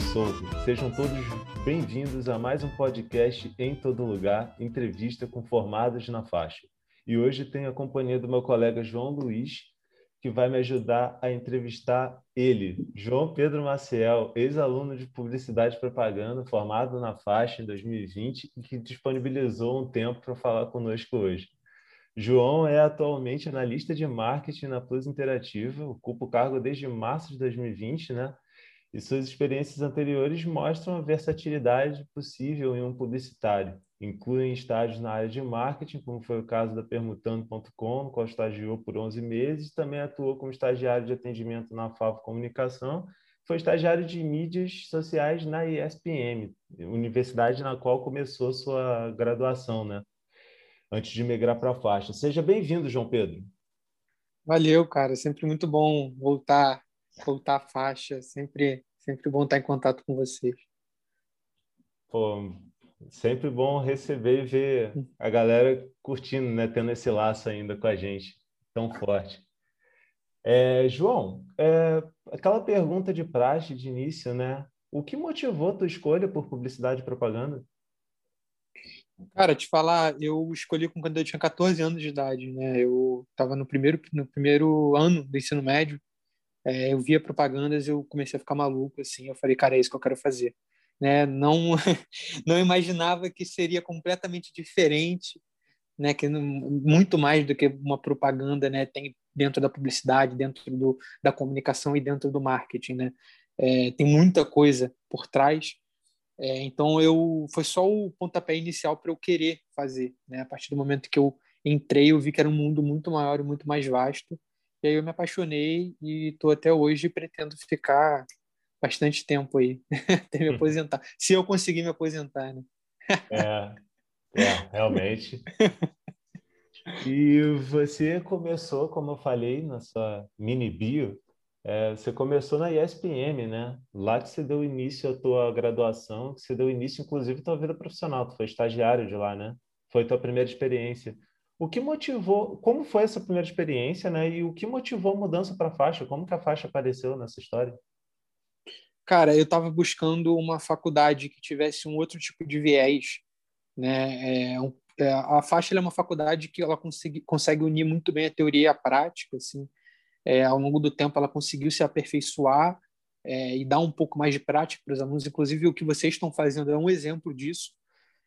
Souza. Sejam todos bem-vindos a mais um podcast em todo lugar, entrevista com formados na faixa. E hoje tenho a companhia do meu colega João Luiz, que vai me ajudar a entrevistar ele, João Pedro Maciel, ex-aluno de Publicidade e Propaganda, formado na faixa em 2020 e que disponibilizou um tempo para falar conosco hoje. João é atualmente analista de marketing na Plus Interativa, ocupa o cargo desde março de 2020, né? E suas experiências anteriores mostram a versatilidade possível em um publicitário. Incluem estágios na área de marketing, como foi o caso da Permutando.com, no qual estagiou por 11 meses, também atuou como estagiário de atendimento na Favo Comunicação, foi estagiário de mídias sociais na ISPM, universidade na qual começou sua graduação, né? antes de migrar para a faixa. Seja bem-vindo, João Pedro. Valeu, cara. Sempre muito bom voltar, voltar à faixa. Sempre, sempre bom estar em contato com vocês. Pô, sempre bom receber e ver a galera curtindo, né? Tendo esse laço ainda com a gente tão forte. É, João, é, aquela pergunta de praxe de início, né? O que motivou tua escolha por publicidade e propaganda? Cara, te falar, eu escolhi quando eu tinha 14 anos de idade, né? Eu estava no primeiro, no primeiro ano do ensino médio, é, eu via propagandas, eu comecei a ficar maluco, assim, eu falei, cara, é isso que eu quero fazer, né? Não, não imaginava que seria completamente diferente, né? Que muito mais do que uma propaganda, né? Tem dentro da publicidade, dentro do, da comunicação e dentro do marketing, né? É, tem muita coisa por trás, é, então eu foi só o pontapé inicial para eu querer fazer, né? A partir do momento que eu entrei, eu vi que era um mundo muito maior e muito mais vasto. E aí eu me apaixonei e estou até hoje pretendo ficar bastante tempo aí, até me aposentar. Se eu conseguir me aposentar, né? É, é realmente. E você começou, como eu falei na sua mini bio, é, você começou na ESPM, né? Lá que você deu início à tua graduação, que você deu início, inclusive, à tua vida profissional. Tu foi estagiário de lá, né? Foi tua primeira experiência. O que motivou, como foi essa primeira experiência, né? E o que motivou a mudança para a faixa? Como que a faixa apareceu nessa história? Cara, eu estava buscando uma faculdade que tivesse um outro tipo de viés, né? É, um, é, a faixa é uma faculdade que ela consegue, consegue unir muito bem a teoria e a prática, assim é, ao longo do tempo ela conseguiu se aperfeiçoar é, e dar um pouco mais de prática para os alunos. Inclusive, o que vocês estão fazendo é um exemplo disso.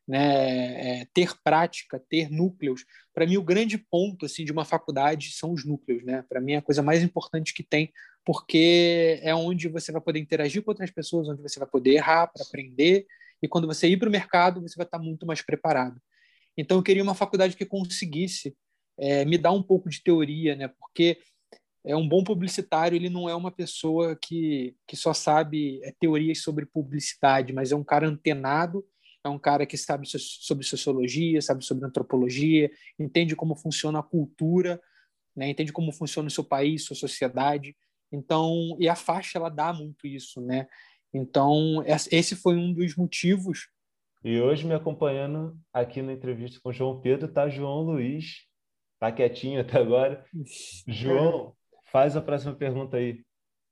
Né? É, ter prática, ter núcleos. Para mim, o grande ponto assim de uma faculdade são os núcleos. Né? Para mim, é a coisa mais importante que tem, porque é onde você vai poder interagir com outras pessoas, onde você vai poder errar para aprender, e quando você ir para o mercado, você vai estar muito mais preparado. Então, eu queria uma faculdade que conseguisse é, me dar um pouco de teoria, né? porque é um bom publicitário, ele não é uma pessoa que, que só sabe é, teorias sobre publicidade, mas é um cara antenado, é um cara que sabe sobre sociologia, sabe sobre antropologia, entende como funciona a cultura, né? entende como funciona o seu país, sua sociedade. Então, e a faixa ela dá muito isso, né? Então, esse foi um dos motivos. E hoje me acompanhando aqui na entrevista com o João Pedro está João Luiz, tá quietinho até agora. João, Faz a próxima pergunta aí.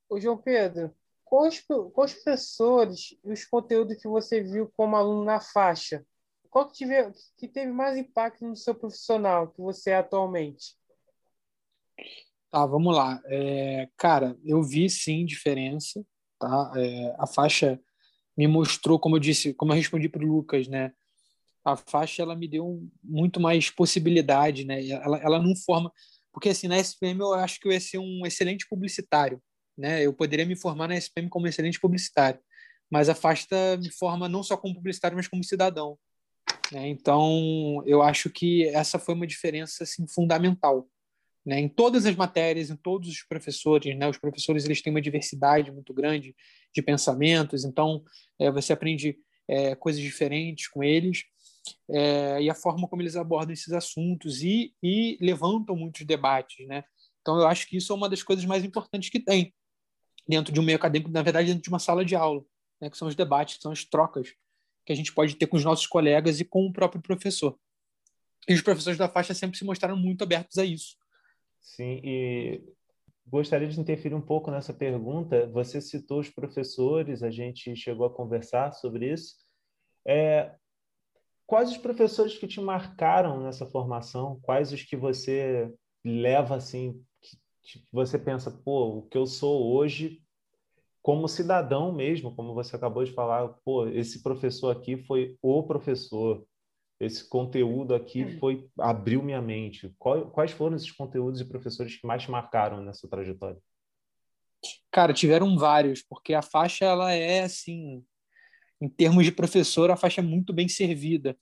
Ô, João Pedro, quais, quais professores e os conteúdos que você viu como aluno na faixa? Qual que, tive, que teve mais impacto no seu profissional que você é atualmente? Tá, vamos lá. É, cara, eu vi sim diferença. Tá? É, a faixa me mostrou, como eu disse, como eu respondi para o Lucas, né? A faixa ela me deu muito mais possibilidade, né? Ela, ela não forma porque, assim, na SPM eu acho que eu ia ser um excelente publicitário, né? Eu poderia me formar na SPM como excelente publicitário, mas a FASTA me forma não só como publicitário, mas como cidadão. Né? Então, eu acho que essa foi uma diferença assim, fundamental. Né? Em todas as matérias, em todos os professores, né? os professores eles têm uma diversidade muito grande de pensamentos, então é, você aprende é, coisas diferentes com eles é, e a forma como eles abordam esses assuntos e, e levantam muitos debates, né? Então, eu acho que isso é uma das coisas mais importantes que tem dentro de um meio acadêmico, na verdade, dentro de uma sala de aula, né? que são os debates, que são as trocas que a gente pode ter com os nossos colegas e com o próprio professor. E os professores da faixa sempre se mostraram muito abertos a isso. Sim, e gostaria de interferir um pouco nessa pergunta. Você citou os professores, a gente chegou a conversar sobre isso. É, quais os professores que te marcaram nessa formação? Quais os que você leva assim, que você pensa, pô, o que eu sou hoje como cidadão mesmo, como você acabou de falar, pô, esse professor aqui foi o professor, esse conteúdo aqui hum. foi abriu minha mente. Quais foram esses conteúdos e professores que mais te marcaram nessa trajetória? Cara, tiveram vários, porque a faixa ela é assim, em termos de professor, a faixa é muito bem servida.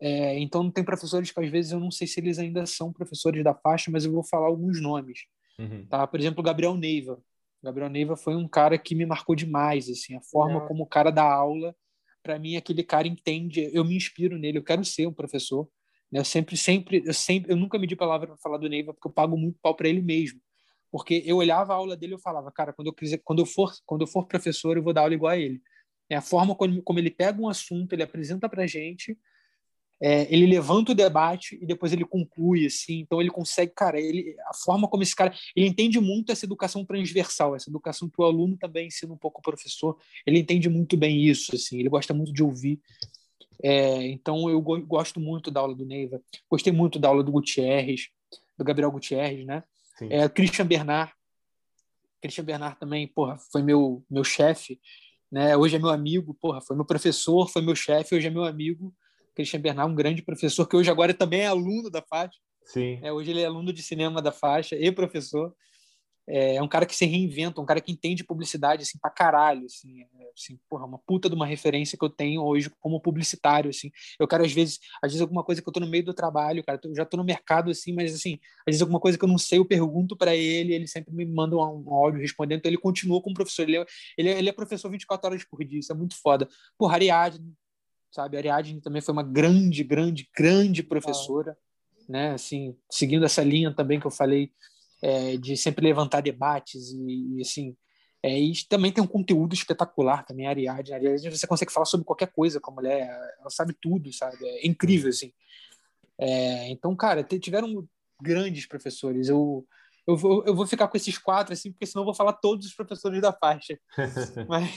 É, então, tem professores que às vezes eu não sei se eles ainda são professores da faixa, mas eu vou falar alguns nomes. Uhum. Tá? Por exemplo, o Gabriel Neiva. O Gabriel Neiva foi um cara que me marcou demais, assim, a forma como o cara dá aula, para mim aquele cara entende, eu me inspiro nele, eu quero ser um professor. Né? Eu sempre, sempre, eu sempre, eu nunca medi palavra para falar do Neiva porque eu pago muito pau para ele mesmo, porque eu olhava a aula dele e falava, cara, quando eu quiser, quando eu for, quando eu for professor, eu vou dar aula igual a ele. É a forma como, como ele pega um assunto, ele apresenta para gente é, ele levanta o debate e depois ele conclui, assim, então ele consegue, cara, ele, a forma como esse cara, ele entende muito essa educação transversal, essa educação que o aluno também ensina um pouco o professor, ele entende muito bem isso, assim, ele gosta muito de ouvir, é, então eu go gosto muito da aula do Neiva, gostei muito da aula do Gutierrez, do Gabriel Gutierrez, né, é, Christian Bernard, Christian Bernard também, porra, foi meu, meu chefe, né, hoje é meu amigo, porra, foi meu professor, foi meu chefe, hoje é meu amigo, Christian Bernard, um grande professor, que hoje agora também é aluno da faixa. Sim. É, hoje ele é aluno de cinema da faixa e professor. É, é um cara que se reinventa, um cara que entende publicidade assim pra caralho, assim, é, assim, porra, uma puta de uma referência que eu tenho hoje como publicitário, assim. Eu quero às vezes, às vezes alguma coisa que eu tô no meio do trabalho, cara, eu já tô no mercado assim, mas assim, às vezes alguma coisa que eu não sei, eu pergunto para ele, ele sempre me manda um, um áudio respondendo, então ele continua como professor, ele é, ele é, ele é professor 24 horas por dia, isso é muito foda. Porra, Ariadne, sabe? A Ariadne também foi uma grande, grande, grande professora, ah. né? Assim, seguindo essa linha também que eu falei é, de sempre levantar debates e, e assim, é, e também tem um conteúdo espetacular também, a Ariadne. A Ariadne você consegue falar sobre qualquer coisa com a mulher, ela sabe tudo, sabe? É incrível, assim. É, então, cara, tiveram grandes professores. Eu, eu, vou, eu vou ficar com esses quatro, assim, porque senão eu vou falar todos os professores da faixa. mas,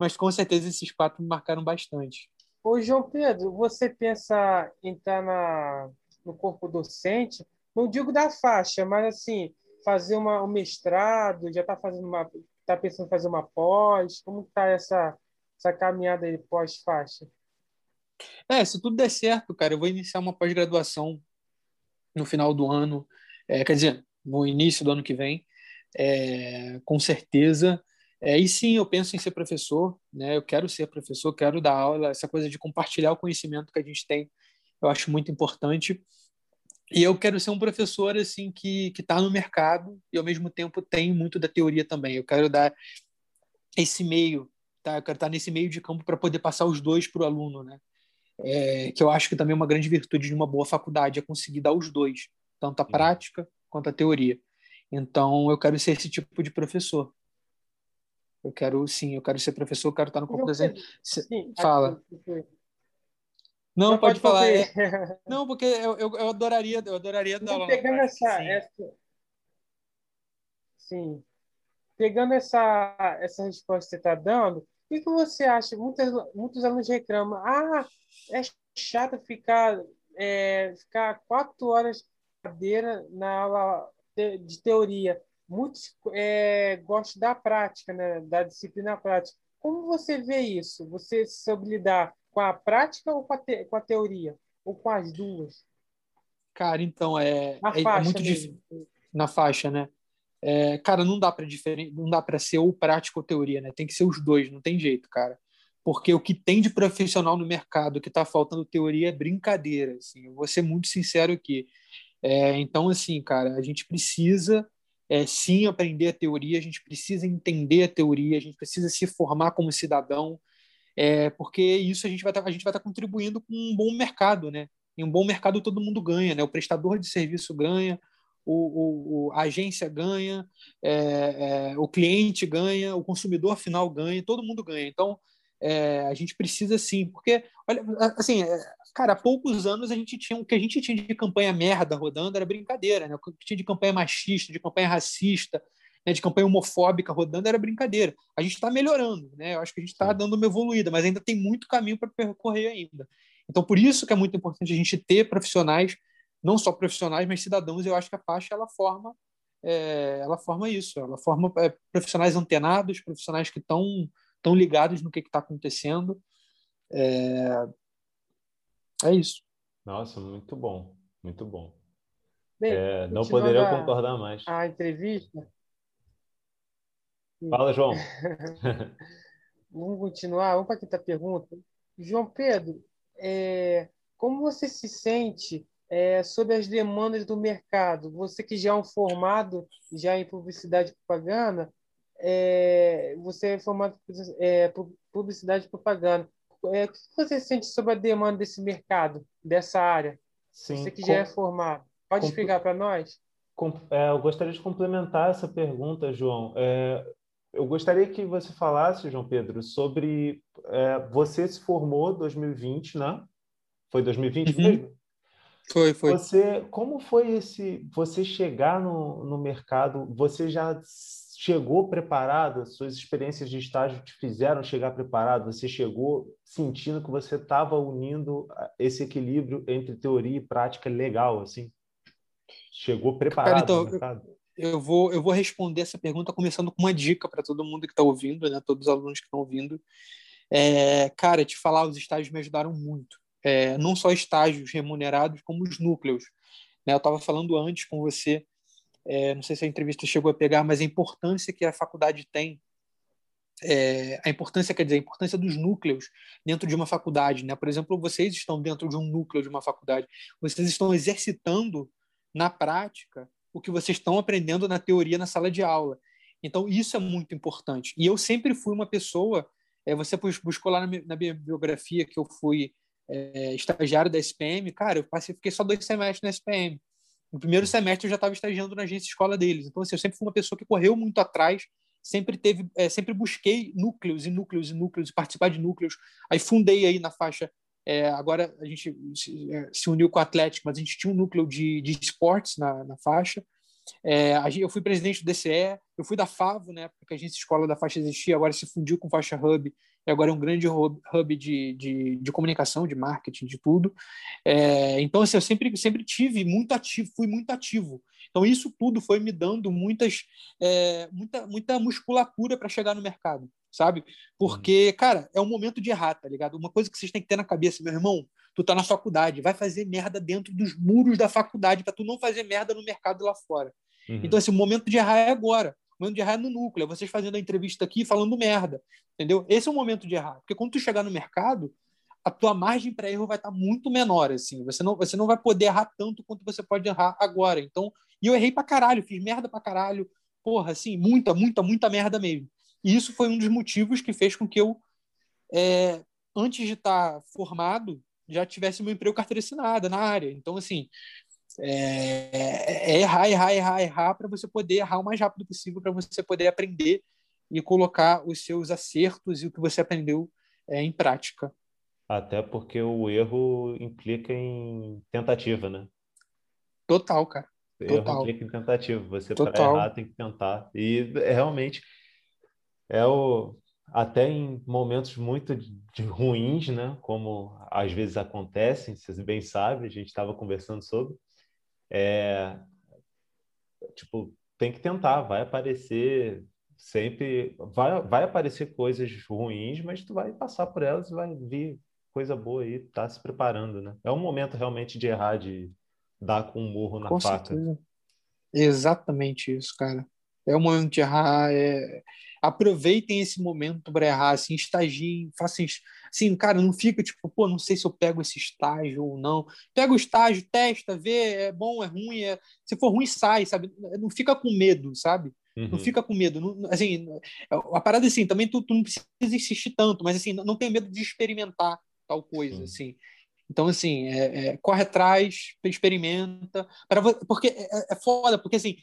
mas com certeza esses quatro me marcaram bastante. Ô, João Pedro, você pensa em estar na, no corpo docente, não digo da faixa, mas assim, fazer uma, um mestrado, já está fazendo uma. está pensando em fazer uma pós? Como está essa, essa caminhada aí pós-faixa? É, se tudo der certo, cara, eu vou iniciar uma pós-graduação no final do ano, é, quer dizer, no início do ano que vem, é, com certeza. É, e sim, eu penso em ser professor, né? Eu quero ser professor, quero dar aula, essa coisa de compartilhar o conhecimento que a gente tem, eu acho muito importante. E eu quero ser um professor assim que que está no mercado e ao mesmo tempo tem muito da teoria também. Eu quero dar esse meio, tá? Eu quero estar nesse meio de campo para poder passar os dois para o aluno, né? É, que eu acho que também é uma grande virtude de uma boa faculdade é conseguir dar os dois, tanto a prática quanto a teoria. Então, eu quero ser esse tipo de professor. Eu quero, sim, eu quero ser professor, eu quero estar no corpo desenho. Sim, Fala. Não, pode, pode falar. É... Não, porque eu, eu, eu, adoraria, eu adoraria dar aula. Pegando essa, sim. essa. Sim. Pegando essa, essa resposta que você está dando, o que, que você acha? Muitos, muitos alunos reclamam. Ah, é chato ficar, é, ficar quatro horas na cadeira na aula de teoria muitos é, gostam da prática, né? da disciplina prática. Como você vê isso? Você soube lidar com a prática ou com a, te, com a teoria? Ou com as duas? Cara, então, é, é, é muito difícil. Na faixa, né? É, cara, não dá para diferen... não dá para ser ou prática ou teoria, né? Tem que ser os dois, não tem jeito, cara. Porque o que tem de profissional no mercado que está faltando teoria é brincadeira, assim. Eu vou ser muito sincero aqui. É, então, assim, cara, a gente precisa é, sim aprender a teoria, a gente precisa entender a teoria, a gente precisa se formar como cidadão, é, porque isso a gente vai tá, estar tá contribuindo com um bom mercado, né? Em um bom mercado todo mundo ganha, né? O prestador de serviço ganha, o, o a agência ganha, é, é, o cliente ganha, o consumidor final ganha, todo mundo ganha. Então, é, a gente precisa sim, porque, olha, assim, é, cara, há poucos anos a gente tinha o que a gente tinha de campanha merda rodando era brincadeira, né? O que tinha de campanha machista, de campanha racista, né, de campanha homofóbica rodando era brincadeira. A gente está melhorando, né? Eu acho que a gente está dando uma evoluída, mas ainda tem muito caminho para percorrer ainda. Então, por isso que é muito importante a gente ter profissionais, não só profissionais, mas cidadãos. Eu acho que a faixa ela forma, é, ela forma isso. Ela forma é, profissionais antenados, profissionais que estão tão ligados no que está acontecendo. É, é isso. Nossa, muito bom, muito bom. Bem, é, não poderia concordar mais. A entrevista, Fala, João. Vamos continuar. Vamos para a quinta pergunta. João Pedro, é, como você se sente é, sobre as demandas do mercado? Você que já é um formado já em publicidade e propaganda, é, você é formado em é, publicidade e propaganda. É, o que você sente sobre a demanda desse mercado, dessa área? Sim, você que com... já é formado. Pode com... explicar para nós? Com... É, eu gostaria de complementar essa pergunta, João. É, eu gostaria que você falasse, João Pedro, sobre é, você se formou em 2020, né? Foi 2020 uhum. mesmo? Foi, foi. Você, como foi esse? Você chegar no, no mercado? Você já chegou preparado? Suas experiências de estágio te fizeram chegar preparado? Você chegou sentindo que você estava unindo esse equilíbrio entre teoria e prática legal, assim? Chegou preparado Cara, então, mercado? eu vou, eu vou responder essa pergunta começando com uma dica para todo mundo que está ouvindo, né? Todos os alunos que estão ouvindo. É, cara, te falar, os estágios me ajudaram muito. É, não só estágios remunerados, como os núcleos. Né? Eu estava falando antes com você, é, não sei se a entrevista chegou a pegar, mas a importância que a faculdade tem, é, a importância, quer dizer, a importância dos núcleos dentro de uma faculdade. Né? Por exemplo, vocês estão dentro de um núcleo de uma faculdade, vocês estão exercitando na prática o que vocês estão aprendendo na teoria na sala de aula. Então, isso é muito importante. E eu sempre fui uma pessoa. É, você buscou lá na minha, biografia que eu fui é, estagiário da SPM. Cara, eu passei, fiquei só dois semestres na SPM. No primeiro semestre eu já estava estagiando na agência escola deles. Então, assim, eu sempre fui uma pessoa que correu muito atrás, sempre teve, é, sempre busquei núcleos e núcleos e núcleos, participar de núcleos. Aí fundei aí na faixa é, agora a gente se, é, uniu com o Atlético, mas a gente tinha um núcleo de, de esportes na, na faixa. É, eu fui presidente do DCE, eu fui da FAVO, né, porque a gente escola da faixa existia, agora se fundiu com Faixa Hub, e agora é um grande hub, de, de, de, comunicação, de marketing, de tudo. É, então, assim, eu sempre, sempre tive muito ativo, fui muito ativo. Então, isso tudo foi me dando muitas, é, muita, muita musculatura para chegar no mercado sabe? Porque, uhum. cara, é um momento de errar, tá ligado? Uma coisa que vocês têm que ter na cabeça, meu irmão, tu tá na faculdade, vai fazer merda dentro dos muros da faculdade para tu não fazer merda no mercado lá fora. Uhum. Então, assim, o momento de errar é agora. Momento de errar é no núcleo, é vocês fazendo a entrevista aqui falando merda, entendeu? Esse é o momento de errar. Porque quando tu chegar no mercado, a tua margem para erro vai estar tá muito menor, assim. Você não, você não vai poder errar tanto quanto você pode errar agora. Então, e eu errei pra caralho, fiz merda pra caralho. Porra, assim, muita, muita, muita merda mesmo. E isso foi um dos motivos que fez com que eu, é, antes de estar formado, já tivesse meu emprego carteira assinada na área. Então, assim, é, é errar, errar, errar, errar para você poder errar o mais rápido possível, para você poder aprender e colocar os seus acertos e o que você aprendeu é, em prática. Até porque o erro implica em tentativa, né? Total, cara. Total. Erro implica em tentativa. Você, para errar, tem que tentar. E é realmente é o até em momentos muito de, ruins, né? Como às vezes acontecem, vocês bem sabem, a gente estava conversando sobre. É, tipo, tem que tentar, vai aparecer sempre, vai, vai aparecer coisas ruins, mas tu vai passar por elas e vai vir coisa boa aí, tá se preparando, né? É um momento realmente de errar, de dar com um murro na com faca. Certeza. Exatamente isso, cara. É o momento de errar, é aproveitem esse momento para errar, assim, estagiem, façam, assim, cara, não fica tipo, pô, não sei se eu pego esse estágio ou não. Pega o estágio, testa, vê, é bom, é ruim, é... se for ruim, sai, sabe? Não fica com medo, sabe? Uhum. Não fica com medo. Não, assim, a parada assim, também tu, tu, não precisa insistir tanto, mas assim, não tem medo de experimentar tal coisa, Sim. assim. Então, assim, é, é, corre atrás, experimenta, para porque é, é, é foda, porque assim,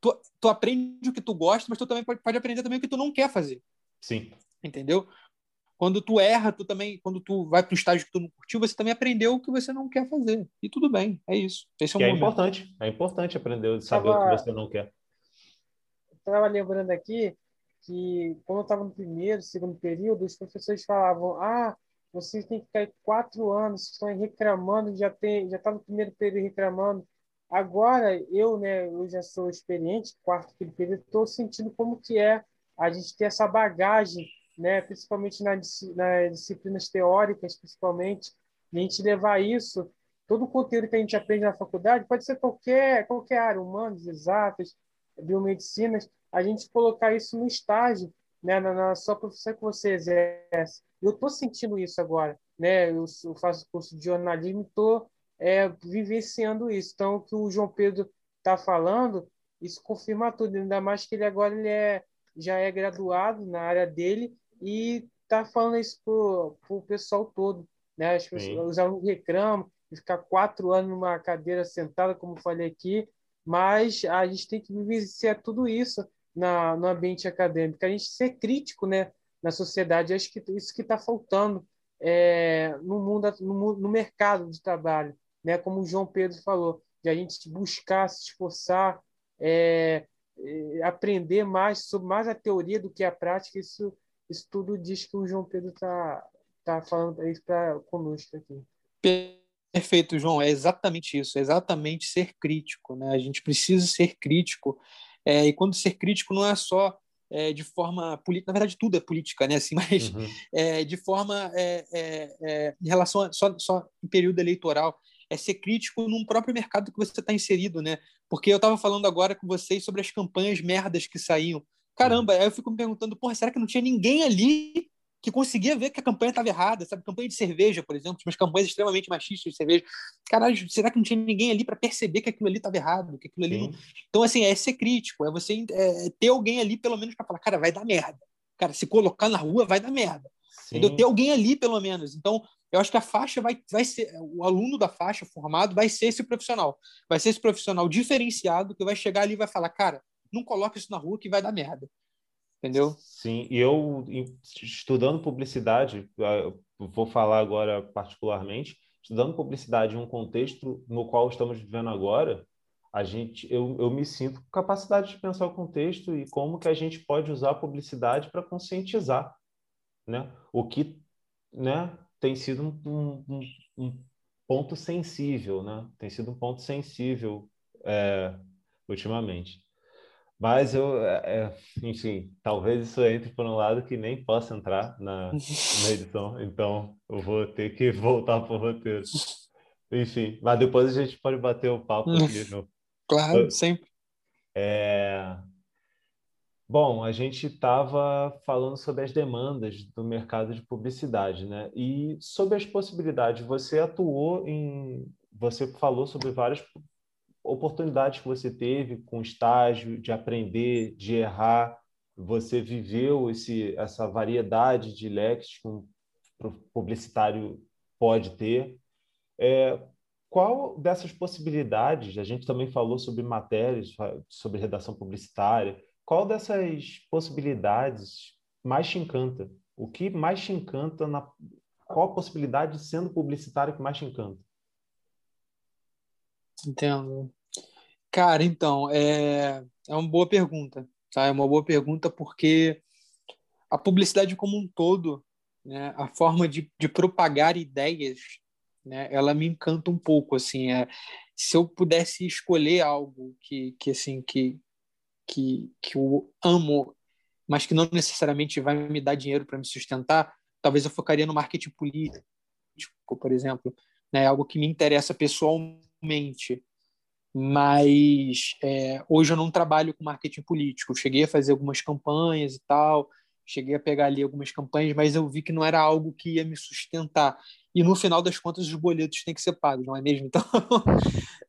tu, tu aprende o que tu gosta, mas tu também pode, pode aprender também o que tu não quer fazer. Sim. Entendeu? Quando tu erra, tu também, quando tu vai para um estágio que tu não curtiu, você também aprendeu o que você não quer fazer. E tudo bem, é isso. Esse é, um é importante, é importante aprender saber tava, o que você não quer. Estava lembrando aqui que quando eu estava no primeiro, segundo período, os professores falavam: ah, vocês têm que ficar quatro anos, estão reclamando, já tem, já está no primeiro período reclamando. Agora eu, né, eu já sou experiente, quarto período, estou sentindo como que é a gente ter essa bagagem né, principalmente na, nas disciplinas teóricas, principalmente, a gente levar isso, todo o conteúdo que a gente aprende na faculdade, pode ser qualquer, qualquer área, humanos, exatas, biomedicinas, a gente colocar isso no estágio, né, na, na sua profissão que você exerce. Eu estou sentindo isso agora, né? Eu, eu faço curso de jornalismo, estou é, vivenciando isso. Então, o que o João Pedro está falando, isso confirma tudo. Ainda mais que ele agora ele é, já é graduado na área dele e tá falando isso pro, pro pessoal todo, né? As pessoas, os alunos reclamam de ficar quatro anos numa cadeira sentada, como falei aqui, mas a gente tem que vivenciar tudo isso na, no ambiente acadêmico, a gente ser crítico, né? Na sociedade, acho que isso que está faltando é, no mundo, no, no mercado de trabalho, né? Como o João Pedro falou, de a gente buscar se esforçar, é, é, aprender mais sobre mais a teoria do que a prática, isso isso tudo diz que o João Pedro está tá falando isso para conosco aqui. Perfeito, João. É exatamente isso. É exatamente ser crítico. Né? A gente precisa ser crítico. É, e quando ser crítico não é só é, de forma política, na verdade tudo é política, né? Assim, mas uhum. é, de forma é, é, é, em relação a, só, só em período eleitoral, é ser crítico num próprio mercado que você está inserido, né? Porque eu estava falando agora com vocês sobre as campanhas merdas que saíam Caramba, aí eu fico me perguntando, porra, será que não tinha ninguém ali que conseguia ver que a campanha estava errada, sabe? Campanha de cerveja, por exemplo, umas campanhas extremamente machistas de cerveja. Caralho, será que não tinha ninguém ali para perceber que aquilo ali estava errado, que aquilo ali não... Então, assim, é ser crítico, é você é, ter alguém ali, pelo menos, para falar, cara, vai dar merda. Cara, se colocar na rua, vai dar merda. Entendeu? Ter alguém ali, pelo menos. Então, eu acho que a faixa vai, vai ser, o aluno da faixa formado vai ser esse profissional. Vai ser esse profissional diferenciado que vai chegar ali e vai falar, cara, não coloca isso na rua que vai dar merda. Entendeu? Sim, e eu, estudando publicidade, vou falar agora particularmente, estudando publicidade em um contexto no qual estamos vivendo agora, a gente, eu, eu me sinto com capacidade de pensar o contexto e como que a gente pode usar a publicidade para conscientizar, né? O que, né, tem sido um, um, um, ponto sensível, né? Tem sido um ponto sensível é, ultimamente. Mas eu, é, é, enfim, talvez isso entre por um lado que nem possa entrar na, na edição, então eu vou ter que voltar para o roteiro. Enfim, mas depois a gente pode bater o papo aqui. No... Claro, sempre. É... Bom, a gente estava falando sobre as demandas do mercado de publicidade, né? E sobre as possibilidades. Você atuou em. Você falou sobre várias oportunidades que você teve com estágio, de aprender, de errar, você viveu esse, essa variedade de leques que um publicitário pode ter. É, qual dessas possibilidades, a gente também falou sobre matérias, sobre redação publicitária, qual dessas possibilidades mais te encanta? O que mais te encanta na qual a possibilidade sendo publicitário que mais te encanta? Entendo. Cara, então, é, é uma boa pergunta, tá? É uma boa pergunta porque a publicidade como um todo, né, a forma de, de propagar ideias, né, ela me encanta um pouco, assim, é, se eu pudesse escolher algo que, que assim, que, que, que eu amo, mas que não necessariamente vai me dar dinheiro para me sustentar, talvez eu focaria no marketing político, por exemplo, né, algo que me interessa pessoalmente, mas é, hoje eu não trabalho com marketing político. Cheguei a fazer algumas campanhas e tal, cheguei a pegar ali algumas campanhas, mas eu vi que não era algo que ia me sustentar. E no final das contas, os boletos têm que ser pagos, não é mesmo? Então,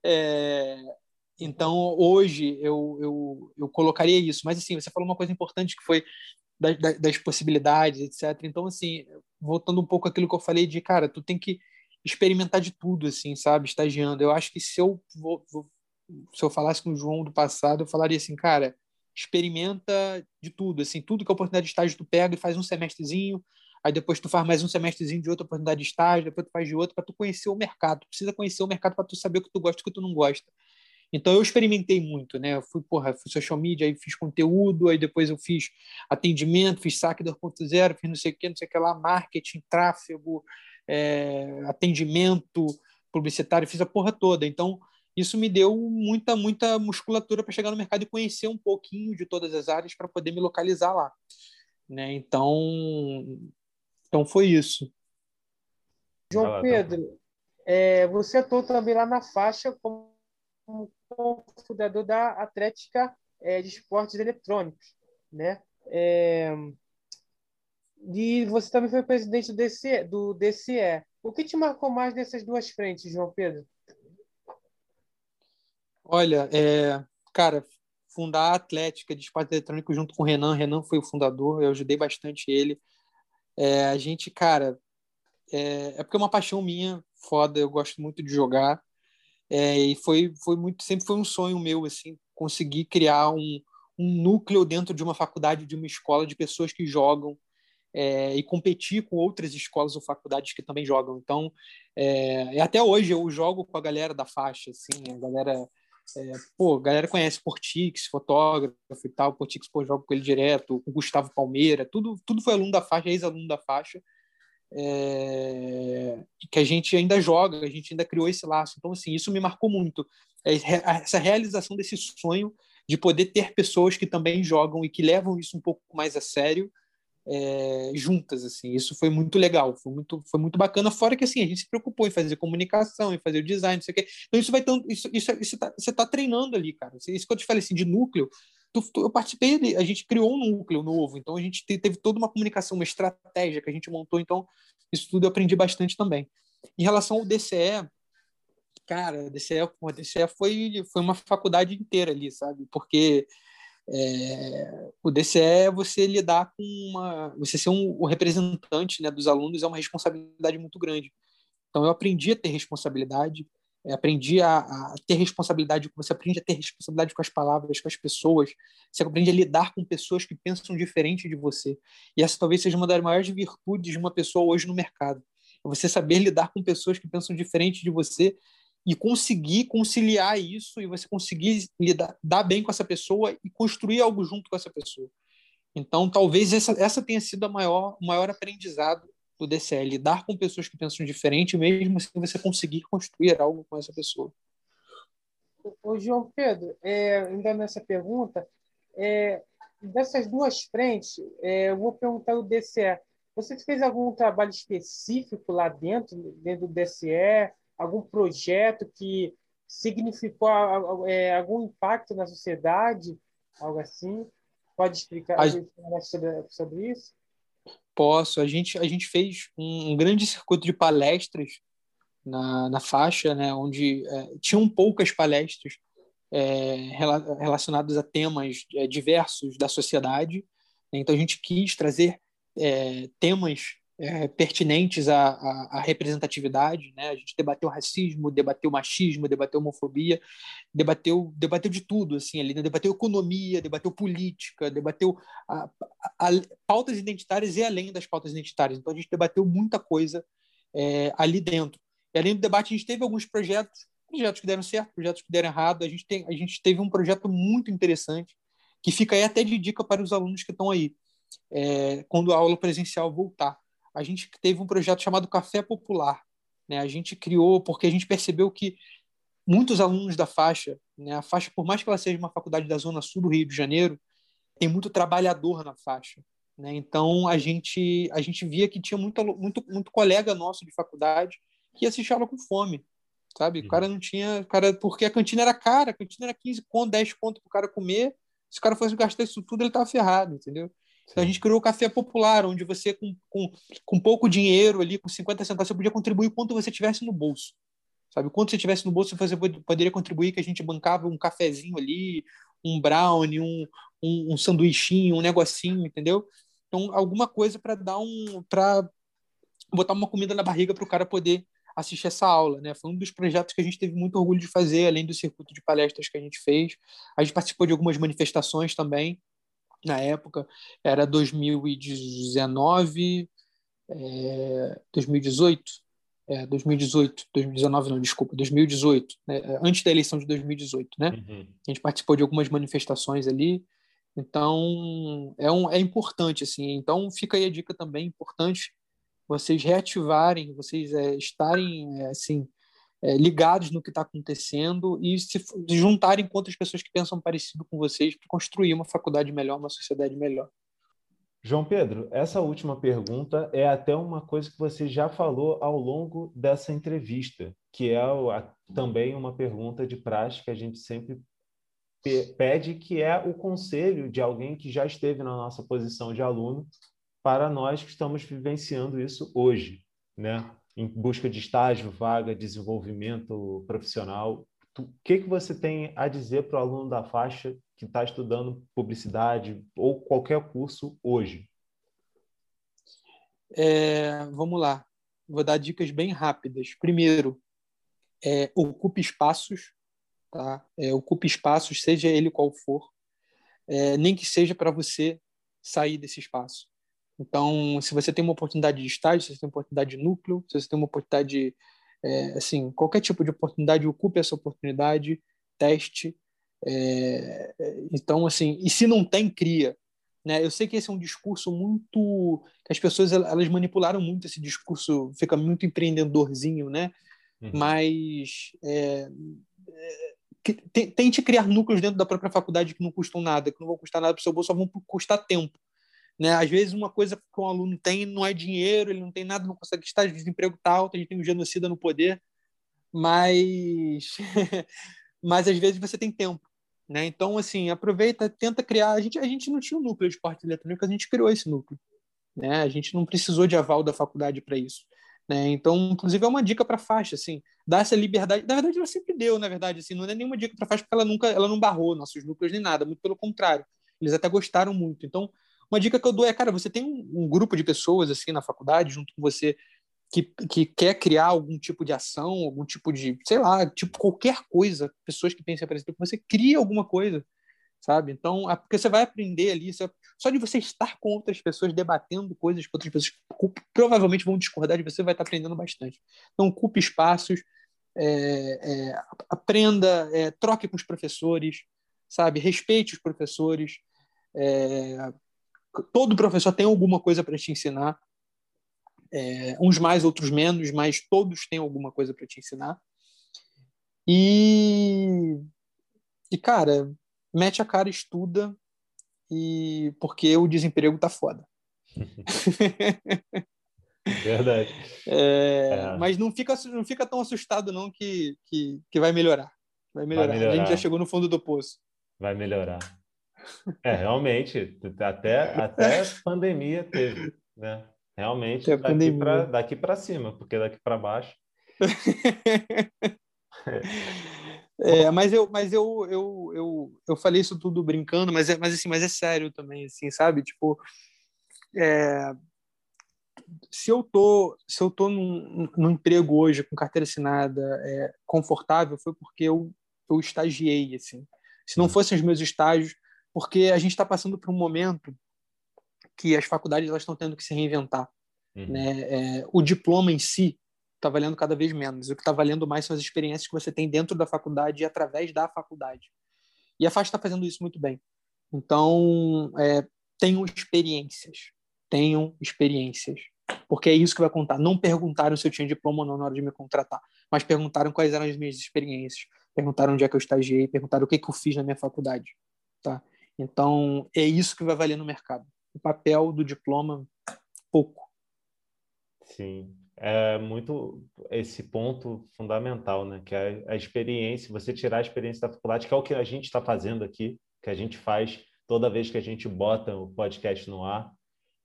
é, então hoje eu, eu, eu colocaria isso. Mas assim, você falou uma coisa importante que foi das, das possibilidades, etc. Então, assim, voltando um pouco àquilo que eu falei de, cara, tu tem que experimentar de tudo, assim, sabe? Estagiando. Eu acho que se eu vou, vou, se eu falasse com o João do passado, eu falaria assim, cara, experimenta de tudo, assim, tudo que é oportunidade de estágio tu pega e faz um semestrezinho, aí depois tu faz mais um semestrezinho de outra oportunidade de estágio, depois tu faz de outro para tu conhecer o mercado. Tu precisa conhecer o mercado para tu saber o que tu gosta e o que tu não gosta. Então eu experimentei muito, né? Eu fui, porra, fui social media, aí fiz conteúdo, aí depois eu fiz atendimento, fiz saque 2.0, fiz não sei o que, não sei o que lá, marketing, tráfego, é, atendimento publicitário, fiz a porra toda. Então isso me deu muita, muita musculatura para chegar no mercado e conhecer um pouquinho de todas as áreas para poder me localizar lá. Né? Então, então foi isso. João Pedro, é, você atuou também lá na faixa como, como fundador da Atlética é, de Esportes Eletrônicos, né? É, e você também foi presidente do DCE, do DCE. O que te marcou mais dessas duas frentes, João Pedro? Olha, é, cara, fundar a Atlética de Esporte Eletrônico junto com o Renan. Renan foi o fundador, eu ajudei bastante ele. É, a gente, cara, é, é, porque é uma paixão minha, foda, eu gosto muito de jogar. É, e foi, foi muito, sempre foi um sonho meu, assim, conseguir criar um, um núcleo dentro de uma faculdade, de uma escola, de pessoas que jogam é, e competir com outras escolas ou faculdades que também jogam. Então, é, até hoje eu jogo com a galera da faixa, assim, a galera é, pô, a galera conhece Portix, fotógrafo e tal. Portix, pô, jogo com ele direto. O Gustavo Palmeira, tudo, tudo foi aluno da faixa, ex-aluno da faixa. É, que a gente ainda joga, a gente ainda criou esse laço. Então, assim, isso me marcou muito. É, essa realização desse sonho de poder ter pessoas que também jogam e que levam isso um pouco mais a sério é, juntas assim isso foi muito legal foi muito foi muito bacana fora que assim a gente se preocupou em fazer comunicação em fazer o design não sei o quê. então isso vai tão isso isso, isso tá, você está treinando ali cara isso que eu te falei assim de núcleo eu participei a gente criou um núcleo novo então a gente teve toda uma comunicação uma estratégia que a gente montou então isso tudo eu aprendi bastante também em relação ao DCE cara, DCE, o DCE foi, foi uma faculdade inteira ali, sabe? Porque é, o DCE é você lidar com uma. Você ser um, o representante né, dos alunos é uma responsabilidade muito grande. Então, eu aprendi a ter responsabilidade, aprendi a, a, ter responsabilidade, você aprende a ter responsabilidade com as palavras, com as pessoas, você aprende a lidar com pessoas que pensam diferente de você. E essa talvez seja uma das maiores virtudes de uma pessoa hoje no mercado. É você saber lidar com pessoas que pensam diferente de você e conseguir conciliar isso e você conseguir lidar dar bem com essa pessoa e construir algo junto com essa pessoa. Então, talvez essa, essa tenha sido a maior, o maior aprendizado do DCL, lidar com pessoas que pensam diferente, mesmo assim você conseguir construir algo com essa pessoa. O João Pedro, é, ainda nessa pergunta, é, dessas duas frentes, é, eu vou perguntar o DCE. Você fez algum trabalho específico lá dentro, dentro do DCE? algum projeto que significou é, algum impacto na sociedade, algo assim? Pode explicar a... sobre, sobre isso? Posso. A gente, a gente fez um, grande circuito de palestras na, na faixa, né, onde é, tinham poucas palestras é, relacionadas a temas é, diversos da sociedade. Então, a gente quis trazer é, temas é, pertinentes à, à, à, representatividade. Né? A gente debateu racismo, debateu machismo, debateu homofobia, debateu, debateu de tudo, assim, ali, né? debateu economia, debateu política, debateu a, a, pautas identitárias e além das pautas identitárias. Então, a gente debateu muita coisa é, ali dentro. E além do debate, a gente teve alguns projetos, projetos que deram certo, projetos que deram errado. A gente, tem, a gente teve um projeto muito interessante, que fica aí até de dica para os alunos que estão aí, é, quando a aula presencial voltar a gente teve um projeto chamado Café Popular. Né? A gente criou porque a gente percebeu que muitos alunos da faixa, né? a faixa, por mais que ela seja uma faculdade da Zona Sul do Rio de Janeiro, tem muito trabalhador na faixa. Né? Então, a gente, a gente via que tinha muito, muito, muito colega nosso de faculdade que assistia aula com fome. Sabe? Uhum. O cara não tinha. Cara, porque a cantina era cara, a cantina era 15 conto, 10 conto para o cara comer. Se o cara fosse gastar isso tudo, ele estava ferrado, entendeu? Então a gente criou o Café Popular, onde você, com, com, com pouco dinheiro ali, com 50 centavos, você podia contribuir quanto você tivesse no bolso. Sabe? Quanto você tivesse no bolso, você poderia contribuir, que a gente bancava um cafezinho ali, um brownie, um, um, um sanduichinho, um negocinho, entendeu? Então, alguma coisa para dar um. para botar uma comida na barriga para o cara poder assistir essa aula, né? Foi um dos projetos que a gente teve muito orgulho de fazer, além do circuito de palestras que a gente fez. A gente participou de algumas manifestações também, na época, era 2019, é, 2018, é, 2018, 2019 não, desculpa, 2018, né, antes da eleição de 2018, né? Uhum. A gente participou de algumas manifestações ali, então é, um, é importante assim. Então fica aí a dica também importante vocês reativarem, vocês é, estarem é, assim é, ligados no que está acontecendo e se juntarem com outras pessoas que pensam parecido com vocês para construir uma faculdade melhor, uma sociedade melhor. João Pedro, essa última pergunta é até uma coisa que você já falou ao longo dessa entrevista, que é também uma pergunta de prática que a gente sempre pede, que é o conselho de alguém que já esteve na nossa posição de aluno para nós que estamos vivenciando isso hoje, né? Em busca de estágio, vaga, desenvolvimento profissional. O que, que você tem a dizer para o aluno da faixa que está estudando publicidade ou qualquer curso hoje? É, vamos lá, vou dar dicas bem rápidas. Primeiro, é, ocupe espaços, tá? É, ocupe espaços, seja ele qual for, é, nem que seja para você sair desse espaço. Então, se você tem uma oportunidade de estágio, se você tem uma oportunidade de núcleo, se você tem uma oportunidade, de, é, assim, qualquer tipo de oportunidade, ocupe essa oportunidade, teste, é, então, assim, e se não tem, cria. Né? Eu sei que esse é um discurso muito. que as pessoas elas manipularam muito esse discurso, fica muito empreendedorzinho, né? Uhum. Mas. É, é, tente criar núcleos dentro da própria faculdade que não custam nada, que não vão custar nada para o seu bolso, só vão custar tempo. Né? Às vezes, uma coisa que um aluno tem não é dinheiro, ele não tem nada, não consegue estar, desemprego está alto, a gente tem um genocida no poder, mas, mas às vezes você tem tempo. Né? Então, assim, aproveita, tenta criar. A gente, a gente não tinha um núcleo de esporte eletrônico, a gente criou esse núcleo. Né? A gente não precisou de aval da faculdade para isso. Né? Então, inclusive, é uma dica para a faixa, assim, dar essa liberdade. Na verdade, ela sempre deu, na verdade, assim, não é nenhuma dica para a faixa porque ela nunca, ela não barrou nossos núcleos nem nada, muito pelo contrário. Eles até gostaram muito. Então, uma dica que eu dou é, cara, você tem um, um grupo de pessoas assim na faculdade junto com você que, que quer criar algum tipo de ação, algum tipo de, sei lá, tipo qualquer coisa, pessoas que pensem parecido com você, cria alguma coisa, sabe? Então, porque você vai aprender ali, você, só de você estar com outras pessoas, debatendo coisas com outras pessoas que provavelmente vão discordar de você, vai estar aprendendo bastante. Então, ocupe espaços, é, é, aprenda, é, troque com os professores, sabe? Respeite os professores. É, todo professor tem alguma coisa para te ensinar, é, uns mais, outros menos, mas todos têm alguma coisa para te ensinar. E, e, cara, mete a cara, estuda, e porque o desemprego tá foda. Verdade. É, é. Mas não fica, não fica tão assustado, não, que, que, que vai melhorar. Vai melhorar. vai melhorar. A gente já chegou no fundo do poço. Vai melhorar. É, realmente, até, até pandemia teve, né? Realmente, daqui para daqui para cima, porque daqui para baixo. é, mas eu, mas eu, eu, eu, eu falei isso tudo brincando, mas é, mas assim, mas é sério também, assim, sabe? Tipo, é, se eu tô, se eu tô num, num emprego hoje com carteira assinada, é, confortável, foi porque eu, eu estagiei, assim. Se não hum. fossem os meus estágios, porque a gente está passando por um momento que as faculdades elas estão tendo que se reinventar. Uhum. Né? É, o diploma em si está valendo cada vez menos. O que está valendo mais são as experiências que você tem dentro da faculdade e através da faculdade. E a FAST está fazendo isso muito bem. Então, é, tenham experiências. Tenham experiências. Porque é isso que vai contar. Não perguntaram se eu tinha diploma ou não na hora de me contratar, mas perguntaram quais eram as minhas experiências. Perguntaram onde é que eu estagiei, perguntaram o que, que eu fiz na minha faculdade. Tá? Então, é isso que vai valer no mercado o papel do diploma pouco. Sim, é muito esse ponto fundamental, né? Que é a experiência, você tirar a experiência da faculdade, que é o que a gente está fazendo aqui, que a gente faz toda vez que a gente bota o podcast no ar.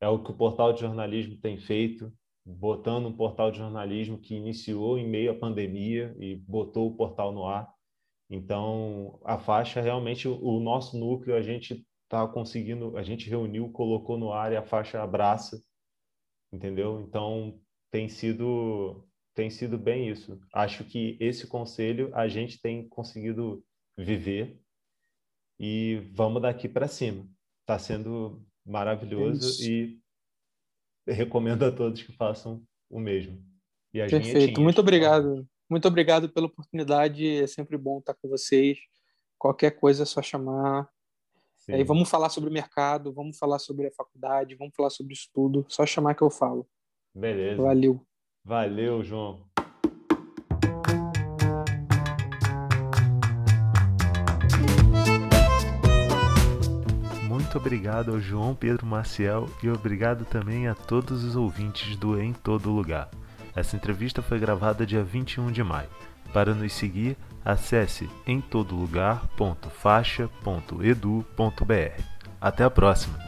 É o que o portal de jornalismo tem feito, botando um portal de jornalismo que iniciou em meio à pandemia e botou o portal no ar. Então, a faixa realmente o nosso núcleo a gente tá conseguindo, a gente reuniu, colocou no ar e a faixa abraça, entendeu? Então tem sido tem sido bem isso. Acho que esse conselho a gente tem conseguido viver e vamos daqui para cima. Está sendo maravilhoso é e recomendo a todos que façam o mesmo. E Perfeito, muito obrigado. Muito obrigado pela oportunidade. É sempre bom estar com vocês. Qualquer coisa é só chamar. Sim. Aí vamos falar sobre o mercado, vamos falar sobre a faculdade, vamos falar sobre estudo. Só chamar que eu falo. Beleza. Valeu. Valeu, João. Muito obrigado ao João Pedro Maciel e obrigado também a todos os ouvintes do Em Todo Lugar. Essa entrevista foi gravada dia 21 de maio. Para nos seguir, acesse em todo lugar.faixa.edu.br. Até a próxima!